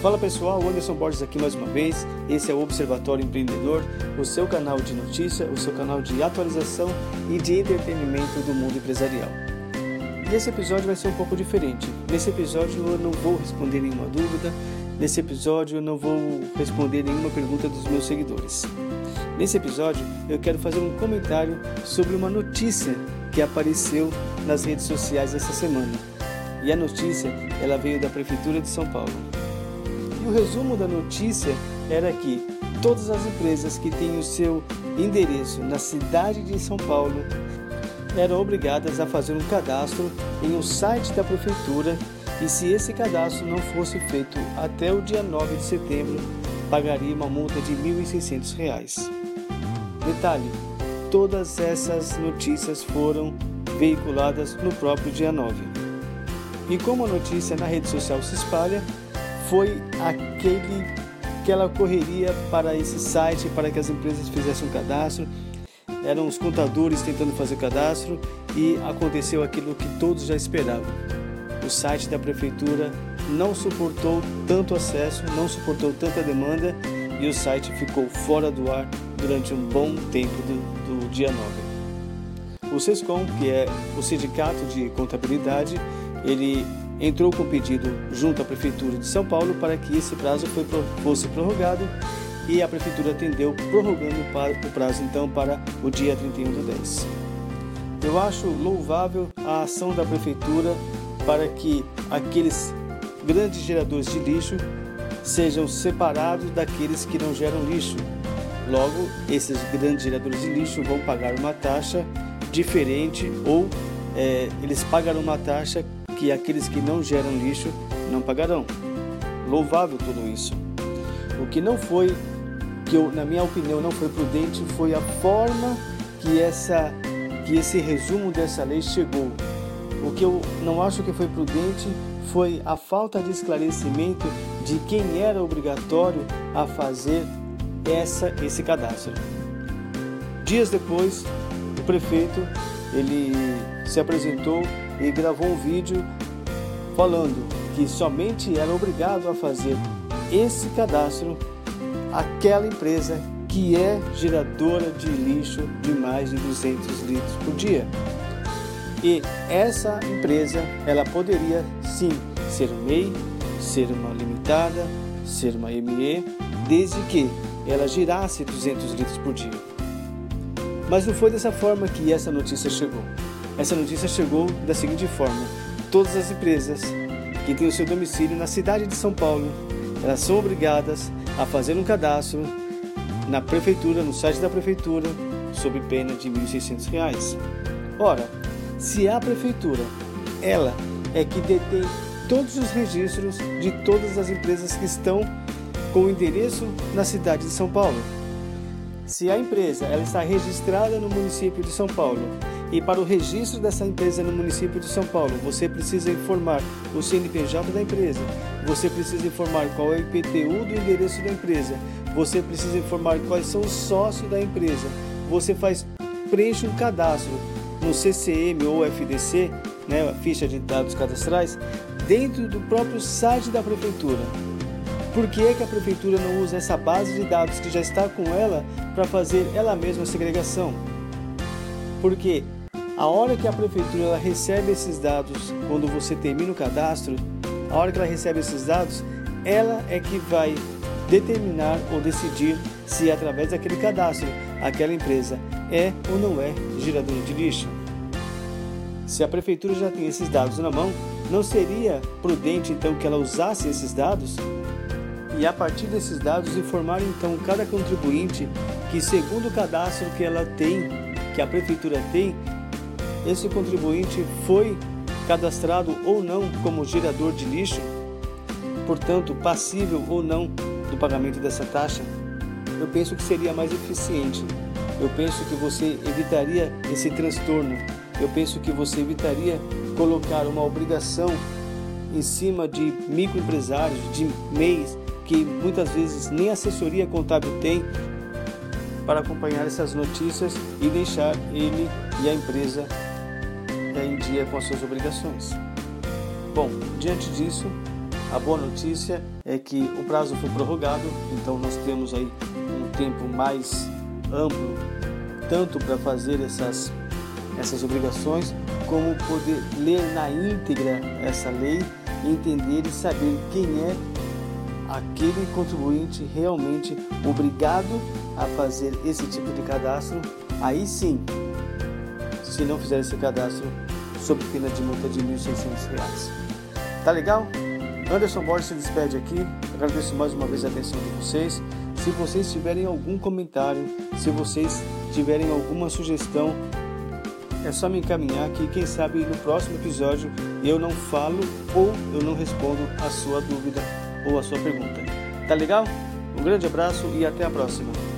Fala pessoal, Anderson Borges aqui mais uma vez. Esse é o Observatório Empreendedor, o seu canal de notícia, o seu canal de atualização e de entretenimento do mundo empresarial. E esse episódio vai ser um pouco diferente. Nesse episódio eu não vou responder nenhuma dúvida, nesse episódio eu não vou responder nenhuma pergunta dos meus seguidores. Nesse episódio eu quero fazer um comentário sobre uma notícia que apareceu nas redes sociais essa semana. E a notícia, ela veio da prefeitura de São Paulo. E o resumo da notícia era que todas as empresas que têm o seu endereço na cidade de São Paulo eram obrigadas a fazer um cadastro em um site da prefeitura e se esse cadastro não fosse feito até o dia 9 de setembro, pagaria uma multa de R$ 1.600. Detalhe: todas essas notícias foram veiculadas no próprio dia 9. E como a notícia na rede social se espalha, foi aquele, aquela correria para esse site, para que as empresas fizessem um cadastro. Eram os contadores tentando fazer cadastro e aconteceu aquilo que todos já esperavam. O site da prefeitura não suportou tanto acesso, não suportou tanta demanda e o site ficou fora do ar durante um bom tempo do, do dia 9. O SESCOM, que é o Sindicato de Contabilidade, ele entrou com pedido junto à Prefeitura de São Paulo para que esse prazo fosse prorrogado e a Prefeitura atendeu, prorrogando o prazo então para o dia 31 do 10. Eu acho louvável a ação da Prefeitura para que aqueles grandes geradores de lixo sejam separados daqueles que não geram lixo. Logo, esses grandes geradores de lixo vão pagar uma taxa diferente ou é, eles pagarão uma taxa que aqueles que não geram lixo não pagarão. Louvável tudo isso. O que não foi, que eu, na minha opinião não foi prudente, foi a forma que essa que esse resumo dessa lei chegou. O que eu não acho que foi prudente foi a falta de esclarecimento de quem era obrigatório a fazer essa esse cadastro. Dias depois, o prefeito ele se apresentou e gravou um vídeo falando que somente era obrigado a fazer esse cadastro aquela empresa que é geradora de lixo de mais de 200 litros por dia. E essa empresa, ela poderia sim ser um MEI, ser uma limitada, ser uma ME, desde que ela girasse 200 litros por dia. Mas não foi dessa forma que essa notícia chegou. Essa notícia chegou da seguinte forma: todas as empresas que têm o seu domicílio na cidade de São Paulo, elas são obrigadas a fazer um cadastro na prefeitura, no site da prefeitura, sob pena de R$ 1.600. Ora, se a prefeitura, ela é que detém todos os registros de todas as empresas que estão com endereço na cidade de São Paulo. Se a empresa ela está registrada no município de São Paulo e para o registro dessa empresa no município de São Paulo, você precisa informar o CNPJ da empresa, você precisa informar qual é o IPTU do endereço da empresa, você precisa informar quais são os sócios da empresa, você faz preenche um cadastro no CCM ou FDC, né, ficha de dados cadastrais, dentro do próprio site da prefeitura. Por que, é que a prefeitura não usa essa base de dados que já está com ela para fazer ela mesma a segregação? Porque a hora que a prefeitura recebe esses dados, quando você termina o cadastro, a hora que ela recebe esses dados, ela é que vai determinar ou decidir se através daquele cadastro aquela empresa é ou não é geradora de lixo. Se a prefeitura já tem esses dados na mão, não seria prudente então que ela usasse esses dados e a partir desses dados informar então cada contribuinte que segundo o cadastro que ela tem, que a prefeitura tem, esse contribuinte foi cadastrado ou não como gerador de lixo, portanto, passível ou não do pagamento dessa taxa, eu penso que seria mais eficiente. Eu penso que você evitaria esse transtorno. Eu penso que você evitaria colocar uma obrigação em cima de microempresários, de MEIs, que muitas vezes nem assessoria contábil tem para acompanhar essas notícias e deixar ele e a empresa em dia com as suas obrigações. Bom, diante disso, A boa notícia é que o prazo foi prorrogado, então nós temos aí um tempo mais amplo, tanto para fazer essas, essas obrigações, como poder ler na íntegra essa lei, entender e saber quem é aquele contribuinte realmente obrigado a fazer esse tipo de cadastro, aí sim, se não fizer esse cadastro, sob pena de multa de R$ 1.600. Tá legal? Anderson Borges se despede aqui. Agradeço mais uma vez a atenção de vocês. Se vocês tiverem algum comentário, se vocês tiverem alguma sugestão, é só me encaminhar que quem sabe no próximo episódio eu não falo ou eu não respondo a sua dúvida ou a sua pergunta. Tá legal? Um grande abraço e até a próxima.